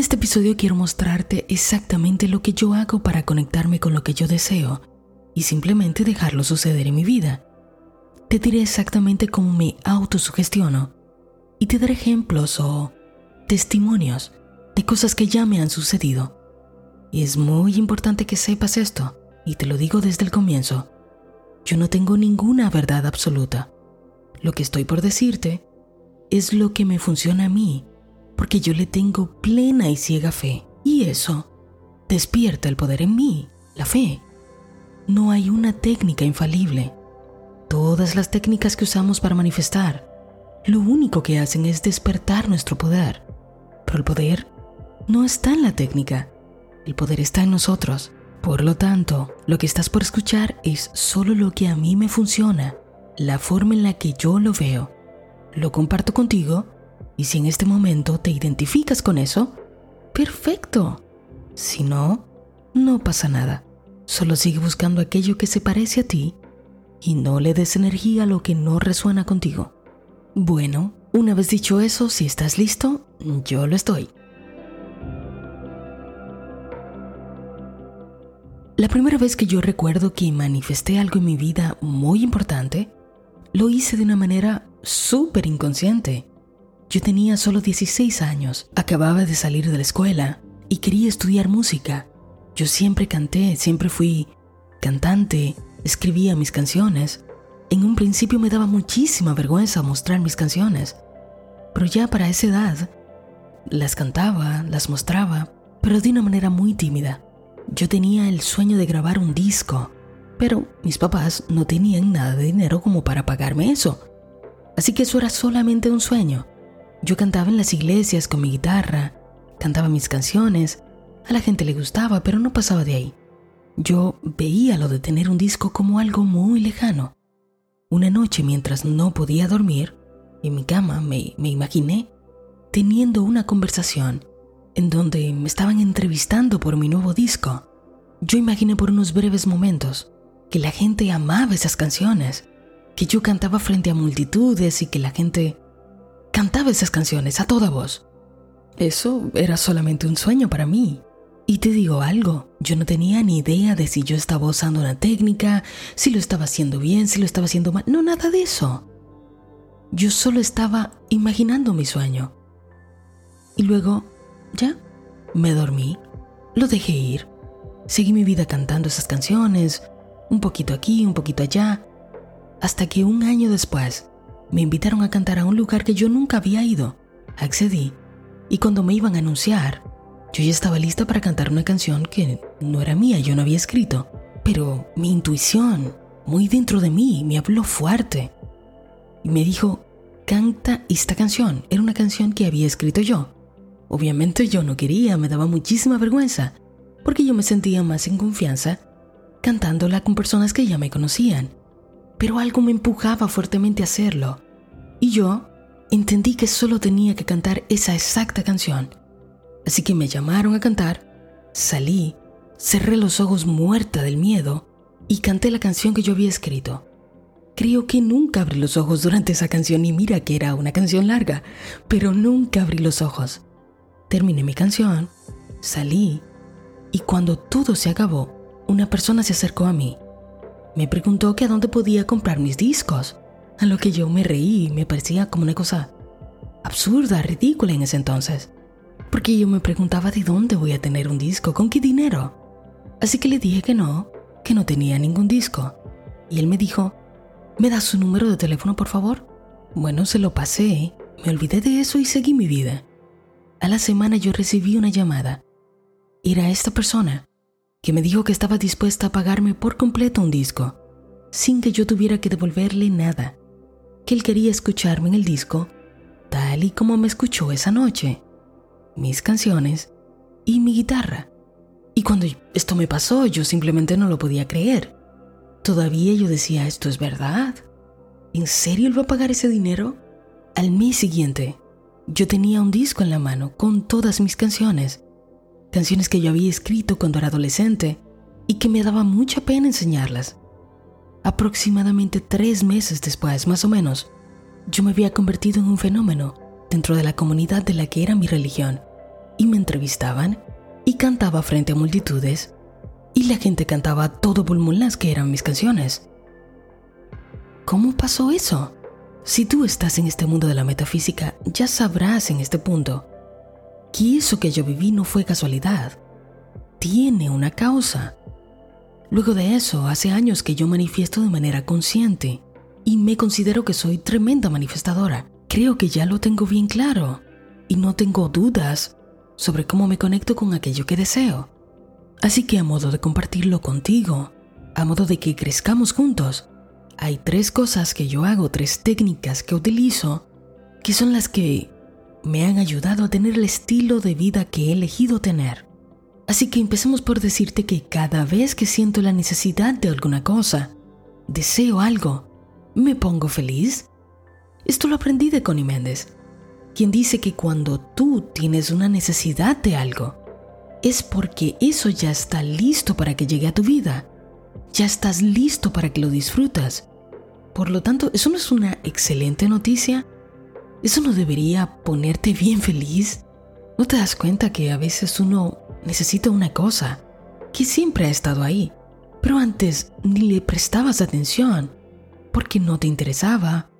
este episodio quiero mostrarte exactamente lo que yo hago para conectarme con lo que yo deseo y simplemente dejarlo suceder en mi vida. Te diré exactamente cómo me autosugestiono y te daré ejemplos o testimonios de cosas que ya me han sucedido. Es muy importante que sepas esto, y te lo digo desde el comienzo. Yo no tengo ninguna verdad absoluta. Lo que estoy por decirte es lo que me funciona a mí, porque yo le tengo plena y ciega fe. Y eso despierta el poder en mí, la fe. No hay una técnica infalible. Todas las técnicas que usamos para manifestar, lo único que hacen es despertar nuestro poder. Pero el poder no está en la técnica, el poder está en nosotros. Por lo tanto, lo que estás por escuchar es solo lo que a mí me funciona, la forma en la que yo lo veo. Lo comparto contigo y si en este momento te identificas con eso, perfecto. Si no, no pasa nada. Solo sigue buscando aquello que se parece a ti y no le des energía a lo que no resuena contigo. Bueno, una vez dicho eso, si estás listo, yo lo estoy. La primera vez que yo recuerdo que manifesté algo en mi vida muy importante, lo hice de una manera súper inconsciente. Yo tenía solo 16 años, acababa de salir de la escuela y quería estudiar música. Yo siempre canté, siempre fui cantante, escribía mis canciones. En un principio me daba muchísima vergüenza mostrar mis canciones, pero ya para esa edad las cantaba, las mostraba, pero de una manera muy tímida. Yo tenía el sueño de grabar un disco, pero mis papás no tenían nada de dinero como para pagarme eso. Así que eso era solamente un sueño. Yo cantaba en las iglesias con mi guitarra, cantaba mis canciones, a la gente le gustaba, pero no pasaba de ahí. Yo veía lo de tener un disco como algo muy lejano. Una noche mientras no podía dormir, en mi cama me, me imaginé teniendo una conversación en donde me estaban entrevistando por mi nuevo disco. Yo imaginé por unos breves momentos que la gente amaba esas canciones, que yo cantaba frente a multitudes y que la gente cantaba esas canciones a toda voz. Eso era solamente un sueño para mí. Y te digo algo, yo no tenía ni idea de si yo estaba usando una técnica, si lo estaba haciendo bien, si lo estaba haciendo mal, no nada de eso. Yo solo estaba imaginando mi sueño. Y luego ya, me dormí, lo dejé ir. Seguí mi vida cantando esas canciones, un poquito aquí, un poquito allá, hasta que un año después me invitaron a cantar a un lugar que yo nunca había ido. Accedí y cuando me iban a anunciar, yo ya estaba lista para cantar una canción que no era mía, yo no había escrito, pero mi intuición, muy dentro de mí, me habló fuerte y me dijo, canta esta canción. Era una canción que había escrito yo. Obviamente yo no quería, me daba muchísima vergüenza, porque yo me sentía más en confianza cantándola con personas que ya me conocían. Pero algo me empujaba fuertemente a hacerlo. Y yo entendí que solo tenía que cantar esa exacta canción. Así que me llamaron a cantar, salí, cerré los ojos muerta del miedo y canté la canción que yo había escrito. Creo que nunca abrí los ojos durante esa canción y mira que era una canción larga, pero nunca abrí los ojos. Terminé mi canción, salí y cuando todo se acabó, una persona se acercó a mí. Me preguntó que a dónde podía comprar mis discos, a lo que yo me reí y me parecía como una cosa absurda, ridícula en ese entonces, porque yo me preguntaba de dónde voy a tener un disco, con qué dinero. Así que le dije que no, que no tenía ningún disco. Y él me dijo, ¿me das su número de teléfono por favor? Bueno, se lo pasé, me olvidé de eso y seguí mi vida. A la semana yo recibí una llamada. Era esta persona que me dijo que estaba dispuesta a pagarme por completo un disco, sin que yo tuviera que devolverle nada, que él quería escucharme en el disco tal y como me escuchó esa noche, mis canciones y mi guitarra. Y cuando esto me pasó, yo simplemente no lo podía creer. Todavía yo decía, ¿esto es verdad? ¿En serio él va a pagar ese dinero? Al mes siguiente, yo tenía un disco en la mano con todas mis canciones, canciones que yo había escrito cuando era adolescente y que me daba mucha pena enseñarlas. Aproximadamente tres meses después, más o menos, yo me había convertido en un fenómeno dentro de la comunidad de la que era mi religión y me entrevistaban y cantaba frente a multitudes y la gente cantaba todo pulmón las que eran mis canciones. ¿Cómo pasó eso? Si tú estás en este mundo de la metafísica, ya sabrás en este punto que eso que yo viví no fue casualidad. Tiene una causa. Luego de eso, hace años que yo manifiesto de manera consciente y me considero que soy tremenda manifestadora. Creo que ya lo tengo bien claro y no tengo dudas sobre cómo me conecto con aquello que deseo. Así que a modo de compartirlo contigo, a modo de que crezcamos juntos, hay tres cosas que yo hago, tres técnicas que utilizo, que son las que me han ayudado a tener el estilo de vida que he elegido tener. Así que empecemos por decirte que cada vez que siento la necesidad de alguna cosa, deseo algo, me pongo feliz. Esto lo aprendí de Connie Méndez, quien dice que cuando tú tienes una necesidad de algo, es porque eso ya está listo para que llegue a tu vida. Ya estás listo para que lo disfrutas. Por lo tanto, ¿eso no es una excelente noticia? ¿Eso no debería ponerte bien feliz? ¿No te das cuenta que a veces uno necesita una cosa que siempre ha estado ahí, pero antes ni le prestabas atención porque no te interesaba,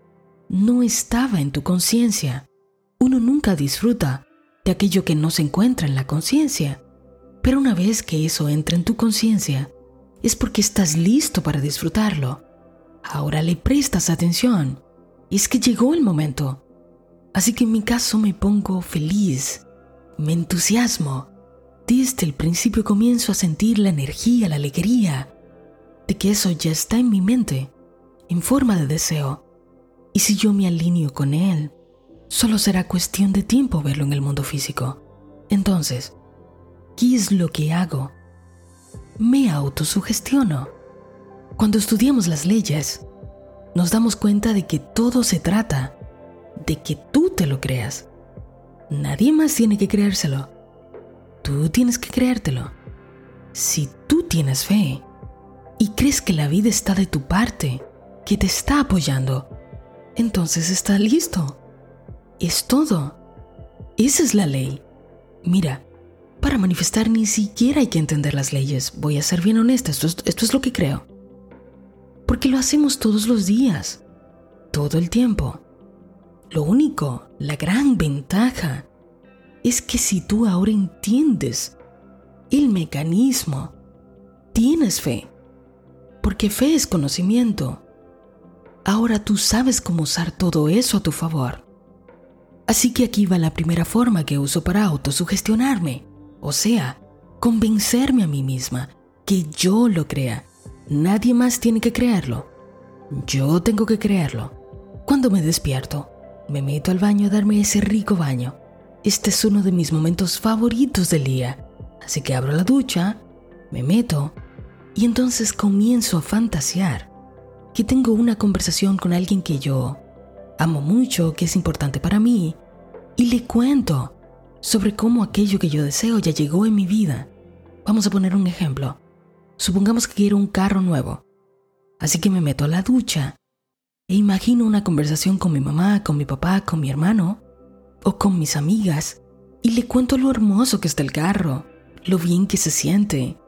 no estaba en tu conciencia? Uno nunca disfruta de aquello que no se encuentra en la conciencia. Pero una vez que eso entra en tu conciencia, es porque estás listo para disfrutarlo. Ahora le prestas atención. Es que llegó el momento. Así que en mi caso me pongo feliz, me entusiasmo. Desde el principio comienzo a sentir la energía, la alegría, de que eso ya está en mi mente, en forma de deseo. Y si yo me alineo con él, solo será cuestión de tiempo verlo en el mundo físico. Entonces, ¿Qué es lo que hago? Me autosugestiono. Cuando estudiamos las leyes, nos damos cuenta de que todo se trata de que tú te lo creas. Nadie más tiene que creérselo. Tú tienes que creértelo. Si tú tienes fe y crees que la vida está de tu parte, que te está apoyando, entonces está listo. Es todo. Esa es la ley. Mira, para manifestar ni siquiera hay que entender las leyes. Voy a ser bien honesta, esto es, esto es lo que creo. Porque lo hacemos todos los días, todo el tiempo. Lo único, la gran ventaja, es que si tú ahora entiendes el mecanismo, tienes fe, porque fe es conocimiento. Ahora tú sabes cómo usar todo eso a tu favor. Así que aquí va la primera forma que uso para autosugestionarme. O sea, convencerme a mí misma que yo lo crea. Nadie más tiene que creerlo. Yo tengo que creerlo. Cuando me despierto, me meto al baño a darme ese rico baño. Este es uno de mis momentos favoritos del día. Así que abro la ducha, me meto y entonces comienzo a fantasear que tengo una conversación con alguien que yo amo mucho, que es importante para mí, y le cuento sobre cómo aquello que yo deseo ya llegó en mi vida. Vamos a poner un ejemplo. Supongamos que quiero un carro nuevo. Así que me meto a la ducha e imagino una conversación con mi mamá, con mi papá, con mi hermano o con mis amigas y le cuento lo hermoso que está el carro, lo bien que se siente.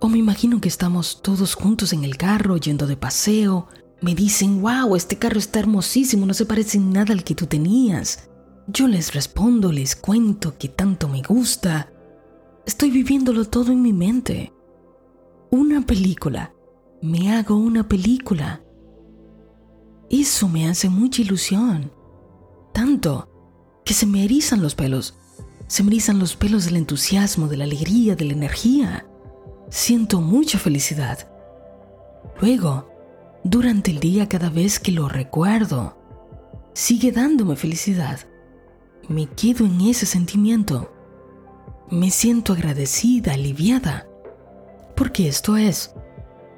O me imagino que estamos todos juntos en el carro yendo de paseo. Me dicen, wow, este carro está hermosísimo, no se parece en nada al que tú tenías. Yo les respondo, les cuento que tanto me gusta. Estoy viviéndolo todo en mi mente. Una película. Me hago una película. Eso me hace mucha ilusión. Tanto que se me erizan los pelos. Se me erizan los pelos del entusiasmo, de la alegría, de la energía. Siento mucha felicidad. Luego, durante el día cada vez que lo recuerdo, sigue dándome felicidad me quedo en ese sentimiento. Me siento agradecida, aliviada. Porque esto es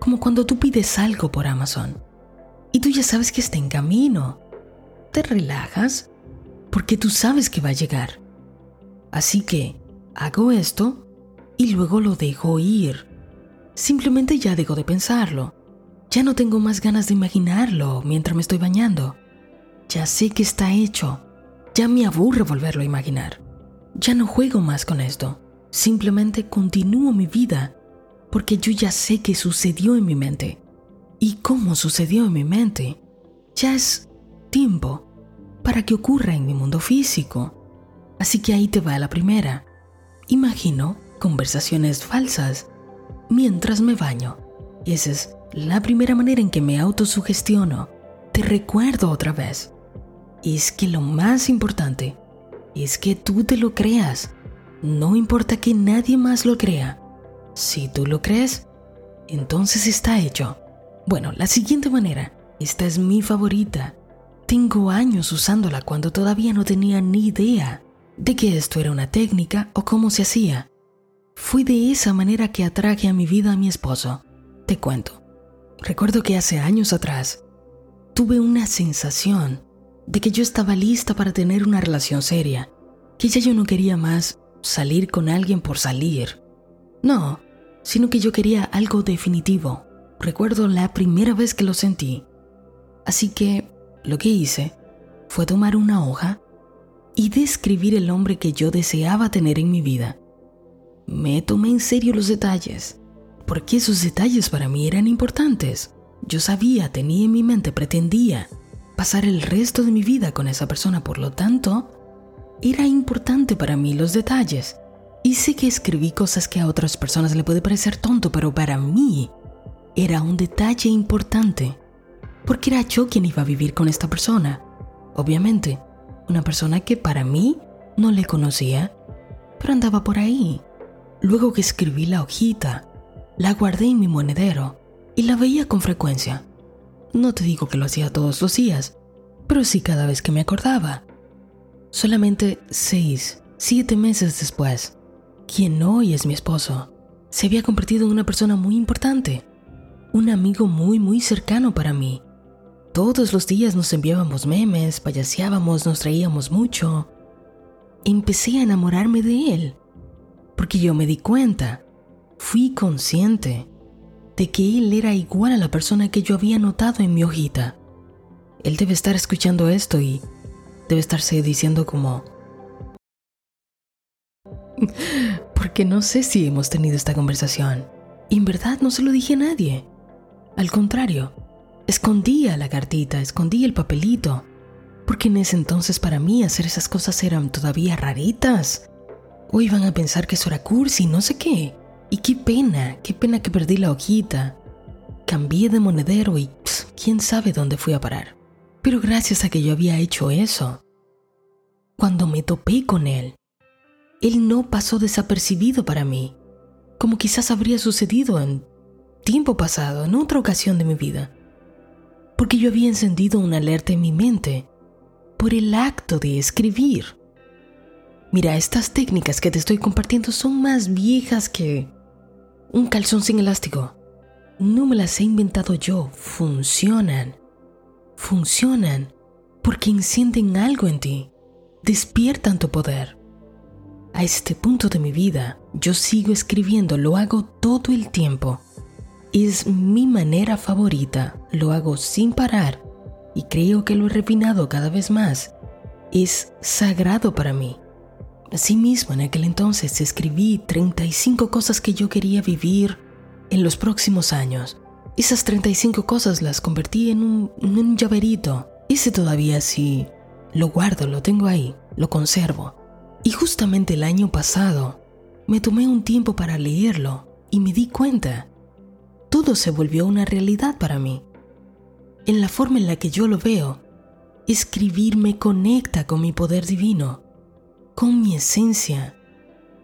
como cuando tú pides algo por Amazon y tú ya sabes que está en camino. Te relajas porque tú sabes que va a llegar. Así que hago esto y luego lo dejo ir. Simplemente ya dejo de pensarlo. Ya no tengo más ganas de imaginarlo mientras me estoy bañando. Ya sé que está hecho ya me aburre volverlo a imaginar. ya no juego más con esto. Simplemente continúo mi vida porque yo ya sé qué sucedió en mi mente. Y cómo sucedió en mi mente, ya es tiempo para que ocurra en mi mundo físico. Así que ahí te va la primera. Imagino conversaciones falsas mientras me baño. Y esa es la primera manera en que me autosugestiono. Te recuerdo otra vez. Es que lo más importante es que tú te lo creas. No importa que nadie más lo crea. Si tú lo crees, entonces está hecho. Bueno, la siguiente manera, esta es mi favorita. Tengo años usándola cuando todavía no tenía ni idea de que esto era una técnica o cómo se hacía. Fue de esa manera que atraje a mi vida a mi esposo. Te cuento. Recuerdo que hace años atrás tuve una sensación de que yo estaba lista para tener una relación seria, que ya yo no quería más salir con alguien por salir. No, sino que yo quería algo definitivo. Recuerdo la primera vez que lo sentí. Así que lo que hice fue tomar una hoja y describir el hombre que yo deseaba tener en mi vida. Me tomé en serio los detalles, porque esos detalles para mí eran importantes. Yo sabía, tenía en mi mente, pretendía pasar el resto de mi vida con esa persona, por lo tanto, era importante para mí los detalles. Y sé que escribí cosas que a otras personas le puede parecer tonto, pero para mí era un detalle importante, porque era yo quien iba a vivir con esta persona. Obviamente, una persona que para mí no le conocía, pero andaba por ahí. Luego que escribí la hojita, la guardé en mi monedero y la veía con frecuencia. No te digo que lo hacía todos los días, pero sí cada vez que me acordaba. Solamente seis, siete meses después, quien hoy es mi esposo, se había convertido en una persona muy importante, un amigo muy muy cercano para mí. Todos los días nos enviábamos memes, payaseábamos, nos traíamos mucho. Empecé a enamorarme de él porque yo me di cuenta, fui consciente de que él era igual a la persona que yo había notado en mi hojita. Él debe estar escuchando esto y debe estarse diciendo como... porque no sé si hemos tenido esta conversación. Y en verdad no se lo dije a nadie. Al contrario, escondía la cartita, escondía el papelito, porque en ese entonces para mí hacer esas cosas eran todavía raritas. O iban a pensar que eso era cursi, no sé qué. Y qué pena, qué pena que perdí la hojita. Cambié de monedero y quién sabe dónde fui a parar. Pero gracias a que yo había hecho eso, cuando me topé con él, él no pasó desapercibido para mí, como quizás habría sucedido en tiempo pasado, en otra ocasión de mi vida. Porque yo había encendido una alerta en mi mente por el acto de escribir. Mira, estas técnicas que te estoy compartiendo son más viejas que un calzón sin elástico. No me las he inventado yo, funcionan. Funcionan porque encienden algo en ti, despiertan tu poder. A este punto de mi vida, yo sigo escribiendo, lo hago todo el tiempo. Es mi manera favorita, lo hago sin parar y creo que lo he refinado cada vez más. Es sagrado para mí. Asimismo, en aquel entonces escribí 35 cosas que yo quería vivir en los próximos años. Esas 35 cosas las convertí en un, llaverito. Ese todavía sí. Lo guardo, lo tengo ahí, lo conservo. Y justamente el año pasado me tomé un tiempo para leerlo y me di cuenta. Todo se volvió una realidad para mí. En la forma en la que yo lo veo, escribir me conecta con mi poder divino con mi esencia,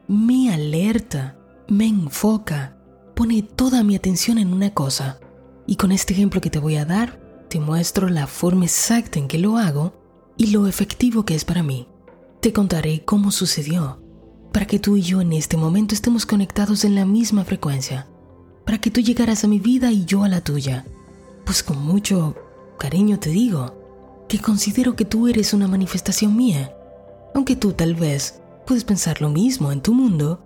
me alerta, me enfoca, pone toda mi atención en una cosa. Y con este ejemplo que te voy a dar, te muestro la forma exacta en que lo hago y lo efectivo que es para mí. Te contaré cómo sucedió, para que tú y yo en este momento estemos conectados en la misma frecuencia, para que tú llegaras a mi vida y yo a la tuya. Pues con mucho cariño te digo que considero que tú eres una manifestación mía aunque tú tal vez puedes pensar lo mismo en tu mundo,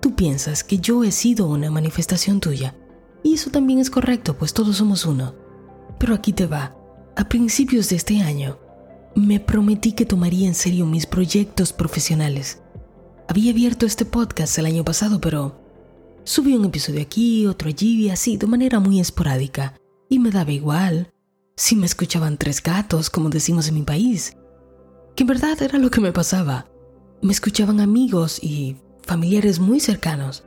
tú piensas que yo he sido una manifestación tuya. Y eso también es correcto, pues todos somos uno. Pero aquí te va. A principios de este año, me prometí que tomaría en serio mis proyectos profesionales. Había abierto este podcast el año pasado, pero subí un episodio aquí, otro allí, así, de manera muy esporádica. Y me daba igual si me escuchaban tres gatos, como decimos en mi país. Que en verdad era lo que me pasaba. Me escuchaban amigos y familiares muy cercanos.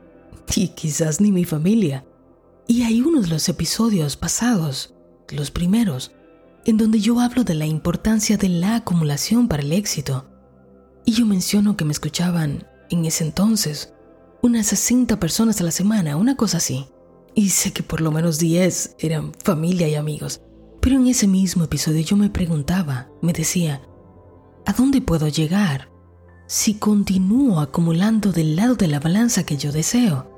Y quizás ni mi familia. Y hay unos de los episodios pasados, los primeros, en donde yo hablo de la importancia de la acumulación para el éxito. Y yo menciono que me escuchaban en ese entonces unas 60 personas a la semana, una cosa así. Y sé que por lo menos 10 eran familia y amigos. Pero en ese mismo episodio yo me preguntaba, me decía, ¿a dónde puedo llegar si continúo acumulando del lado de la balanza que yo deseo?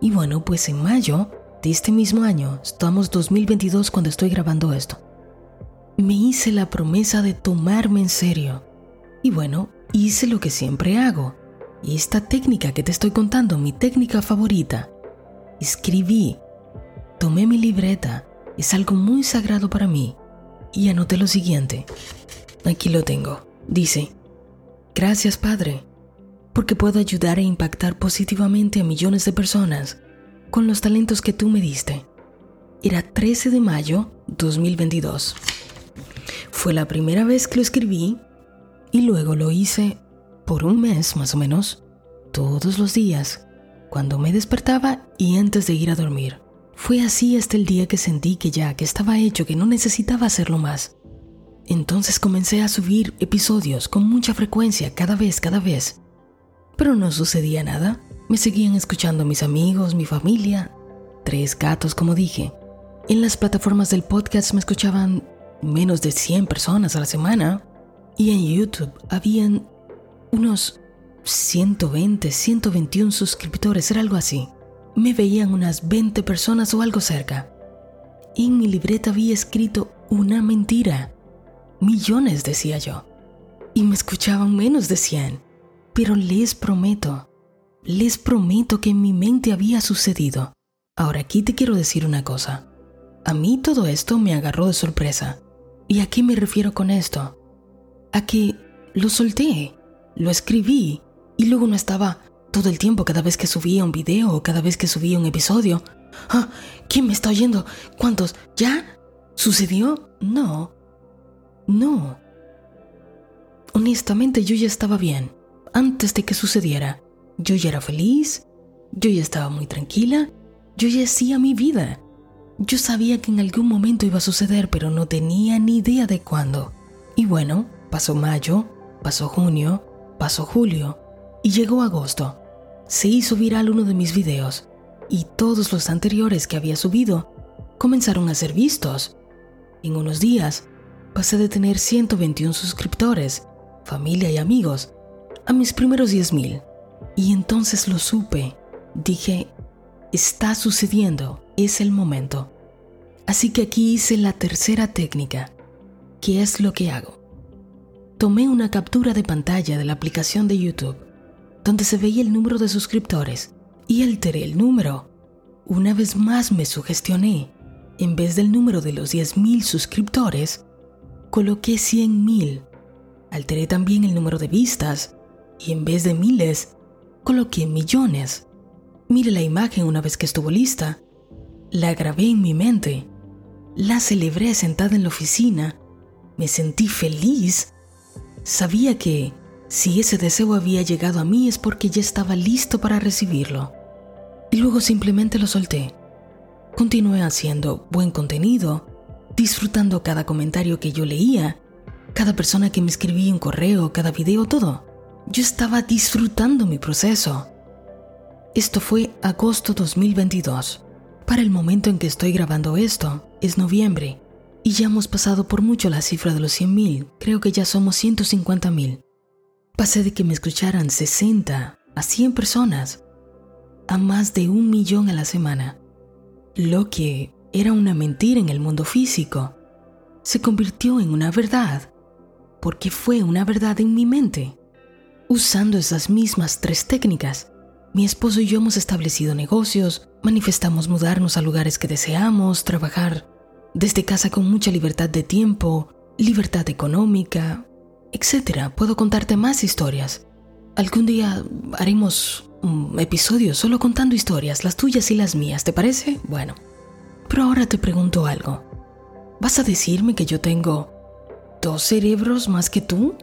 Y bueno, pues en mayo de este mismo año, estamos 2022 cuando estoy grabando esto, me hice la promesa de tomarme en serio. Y bueno, hice lo que siempre hago. Y esta técnica que te estoy contando, mi técnica favorita, escribí, tomé mi libreta, es algo muy sagrado para mí, y anoté lo siguiente. Aquí lo tengo. Dice, gracias Padre, porque puedo ayudar e impactar positivamente a millones de personas con los talentos que tú me diste. Era 13 de mayo 2022. Fue la primera vez que lo escribí y luego lo hice por un mes más o menos, todos los días, cuando me despertaba y antes de ir a dormir. Fue así hasta el día que sentí que ya, que estaba hecho, que no necesitaba hacerlo más. Entonces comencé a subir episodios con mucha frecuencia, cada vez, cada vez. Pero no sucedía nada. Me seguían escuchando mis amigos, mi familia, tres gatos como dije. En las plataformas del podcast me escuchaban menos de 100 personas a la semana y en YouTube habían unos 120, 121 suscriptores, era algo así. Me veían unas 20 personas o algo cerca. En mi libreta había escrito una mentira. Millones, decía yo. Y me escuchaban menos de 100. Pero les prometo les prometo que en mi mente había sucedido. Ahora aquí te quiero decir una cosa. A mí todo esto me agarró de sorpresa. ¿Y a qué me refiero con esto? A que lo solté, lo escribí y luego no estaba todo el tiempo cada vez que subía un video o cada vez que subía un episodio. Ah, ¿quién me está oyendo? ¿Cuántos? ¿Ya? ¿Sucedió? No. No. Honestamente yo ya estaba bien, antes de que sucediera. Yo ya era feliz, yo ya estaba muy tranquila, yo ya hacía mi vida. Yo sabía que en algún momento iba a suceder, pero no tenía ni idea de cuándo. Y bueno, pasó mayo, pasó junio, pasó julio y llegó agosto. Se hizo viral uno de mis videos y todos los anteriores que había subido comenzaron a ser vistos. En unos días pasé de tener 121 suscriptores, familia y amigos, a mis primeros 10.000. Y entonces lo supe. Dije, está sucediendo, es el momento. Así que aquí hice la tercera técnica. ¿Qué es lo que hago? Tomé una captura de pantalla de la aplicación de YouTube, donde se veía el número de suscriptores, y alteré el número. Una vez más me sugestioné. En vez del número de los 10.000 suscriptores, coloqué 100.000. Alteré también el número de vistas, y en vez de miles, coloqué millones. Mire la imagen una vez que estuvo lista. La grabé en mi mente. La celebré sentada en la oficina. Me sentí feliz. Sabía que si ese deseo había llegado a mí es porque ya estaba listo para recibirlo. Y luego simplemente lo solté. Continué haciendo buen contenido, disfrutando cada comentario que yo leía, cada persona que me escribía un correo, cada video, todo. Yo estaba disfrutando mi proceso. Esto fue agosto 2022. Para el momento en que estoy grabando esto, es noviembre, y ya hemos pasado por mucho la cifra de los 100.000, creo que ya somos 150.000. Pasé de que me escucharan 60 a 100 personas a más de un millón a la semana. Lo que era una mentira en el mundo físico se convirtió en una verdad, porque fue una verdad en mi mente. Usando esas mismas tres técnicas, mi esposo y yo hemos establecido negocios, manifestamos mudarnos a lugares que deseamos, trabajar desde casa con mucha libertad de tiempo, libertad económica, etc. Puedo contarte más historias. Algún día haremos un episodio solo contando historias, las tuyas y las mías, ¿te parece? Bueno, pero ahora te pregunto algo. ¿Vas a decirme que yo tengo dos cerebros más que tú?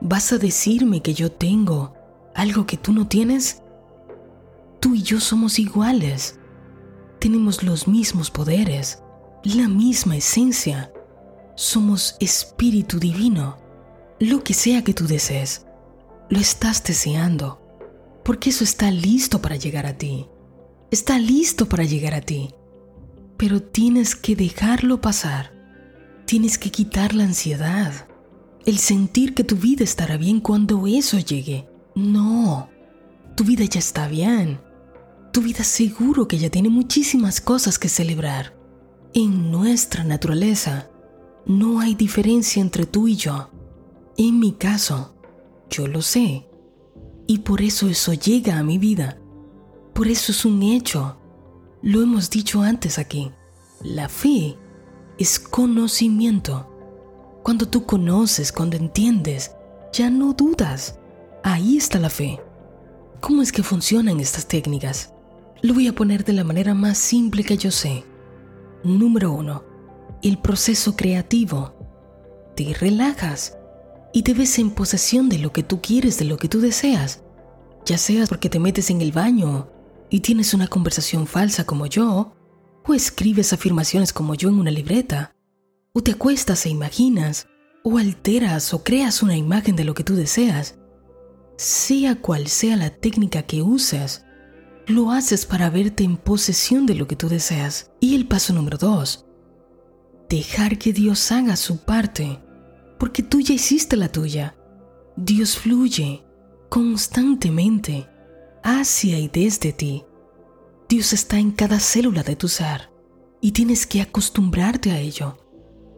¿Vas a decirme que yo tengo algo que tú no tienes? Tú y yo somos iguales. Tenemos los mismos poderes, la misma esencia. Somos espíritu divino. Lo que sea que tú desees, lo estás deseando, porque eso está listo para llegar a ti. Está listo para llegar a ti. Pero tienes que dejarlo pasar. Tienes que quitar la ansiedad, el sentir que tu vida estará bien cuando eso llegue. No, tu vida ya está bien. Tu vida seguro que ya tiene muchísimas cosas que celebrar. En nuestra naturaleza no hay diferencia entre tú y yo. En mi caso, yo lo sé. Y por eso eso llega a mi vida. Por eso es un hecho. Lo hemos dicho antes aquí. La fe es conocimiento. Cuando tú conoces, cuando entiendes, ya no dudas. Ahí está la fe. ¿Cómo es que funcionan estas técnicas? Lo voy a poner de la manera más simple que yo sé. Número uno, el proceso creativo. Te relajas y te ves en posesión de lo que tú quieres, de lo que tú deseas. Ya sea porque te metes en el baño y tienes una conversación falsa como yo, o escribes afirmaciones como yo en una libreta, o te acuestas e imaginas, o alteras o creas una imagen de lo que tú deseas. Sea cual sea la técnica que uses, lo haces para verte en posesión de lo que tú deseas. Y el paso número dos, dejar que Dios haga su parte, porque tú ya hiciste la tuya. Dios fluye constantemente hacia y desde ti. Dios está en cada célula de tu ser y tienes que acostumbrarte a ello.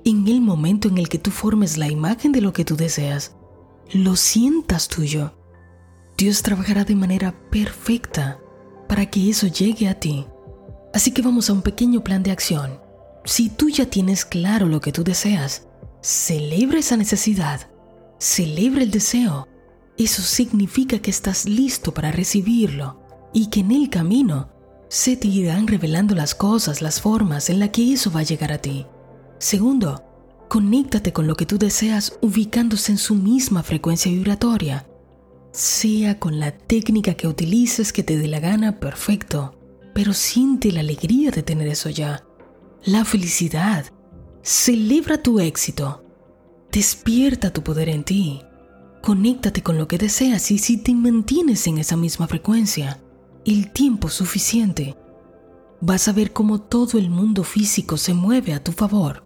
En el momento en el que tú formes la imagen de lo que tú deseas, lo sientas tuyo, Dios trabajará de manera perfecta para que eso llegue a ti. Así que vamos a un pequeño plan de acción. Si tú ya tienes claro lo que tú deseas, celebra esa necesidad, celebra el deseo. Eso significa que estás listo para recibirlo y que en el camino se te irán revelando las cosas, las formas en las que eso va a llegar a ti. Segundo, conéctate con lo que tú deseas ubicándose en su misma frecuencia vibratoria. Sea con la técnica que utilices que te dé la gana, perfecto, pero siente la alegría de tener eso ya. La felicidad. Celebra tu éxito. Despierta tu poder en ti. Conéctate con lo que deseas y si te mantienes en esa misma frecuencia, el tiempo suficiente, vas a ver cómo todo el mundo físico se mueve a tu favor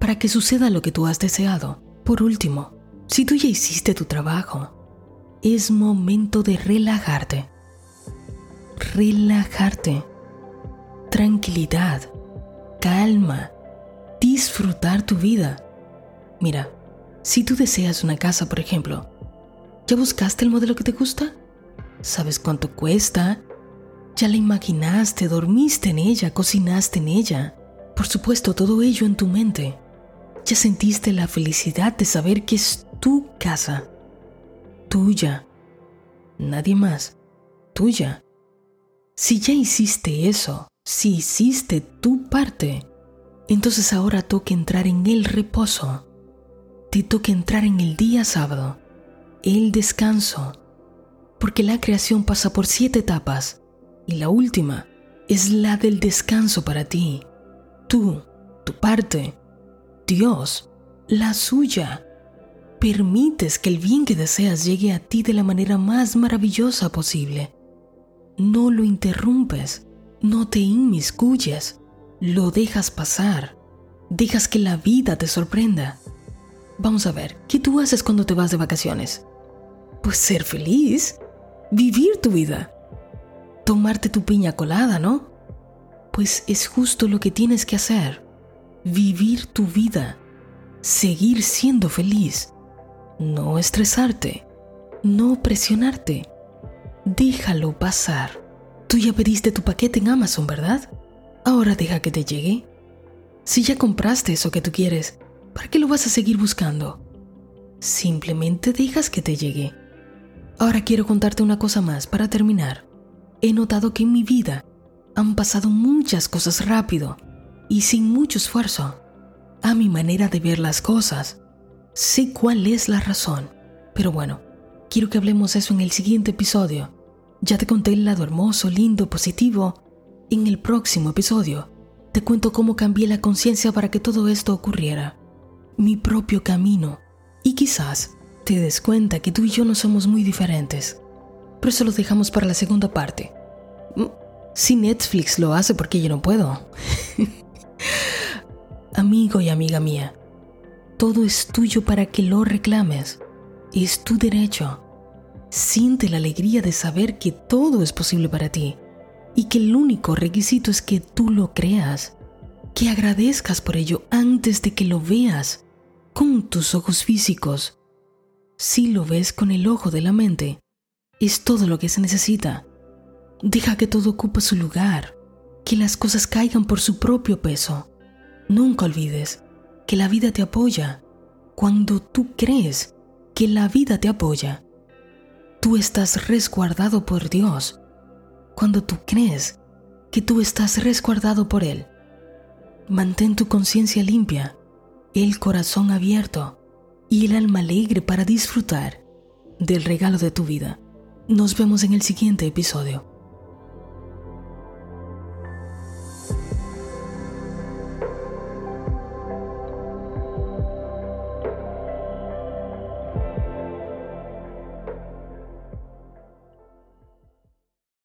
para que suceda lo que tú has deseado. Por último, si tú ya hiciste tu trabajo, es momento de relajarte. Relajarte. Tranquilidad. Calma. Disfrutar tu vida. Mira, si tú deseas una casa, por ejemplo, ¿ya buscaste el modelo que te gusta? sabes cuánto cuesta, ya la imaginaste, dormiste en ella, cocinaste en ella. Por supuesto, todo ello en tu mente. Ya sentiste la felicidad de saber que es tu casa, tuya, nadie más, tuya. Si ya hiciste eso, si hiciste tu parte, entonces ahora toca entrar en el reposo. Te toca entrar en el día sábado, el descanso, porque la creación pasa por siete etapas y la última es la del descanso para ti. Tú, tu parte, Dios, la suya. Permites que el bien que deseas llegue a ti de la manera más maravillosa posible. No lo interrumpes, no te inmiscuyes, lo dejas pasar, dejas que la vida te sorprenda. Vamos a ver, ¿qué tú haces cuando te vas de vacaciones? Pues ser feliz, vivir tu vida. Tomarte tu piña colada, ¿no? Pues es justo lo que tienes que hacer. Vivir tu vida. Seguir siendo feliz. No estresarte. No presionarte. Déjalo pasar. Tú ya pediste tu paquete en Amazon, ¿verdad? Ahora deja que te llegue. Si ya compraste eso que tú quieres, ¿para qué lo vas a seguir buscando? Simplemente dejas que te llegue Ahora quiero contarte una cosa más para terminar. He notado que en mi vida han pasado muchas cosas rápido y sin mucho esfuerzo. A mi manera de ver las cosas, sé cuál es la razón. Pero bueno, quiero que hablemos eso en el siguiente episodio. Ya te conté el lado hermoso, lindo, positivo. En el próximo episodio te cuento cómo cambié la conciencia para que todo esto ocurriera. Mi propio camino. Y quizás te des cuenta que tú y yo no somos muy diferentes. Pero eso lo dejamos para la segunda parte. Mm, si Netflix lo hace, porque yo no puedo? Amigo y amiga mía, todo es tuyo para que lo reclames. Es tu derecho. Siente la alegría de saber que todo es posible para ti y que el único requisito es que tú lo creas, que agradezcas por ello antes de que lo veas con tus ojos físicos si lo ves con el ojo de la mente, es todo lo que se necesita. Deja que todo ocupe su lugar, que las cosas caigan por su propio peso. Nunca olvides que la vida te apoya cuando tú crees que la vida te apoya. Tú estás resguardado por Dios cuando tú crees que tú estás resguardado por Él. Mantén tu conciencia limpia, el corazón abierto y el alma alegre para disfrutar del regalo de tu vida. Nos vemos en el siguiente episodio.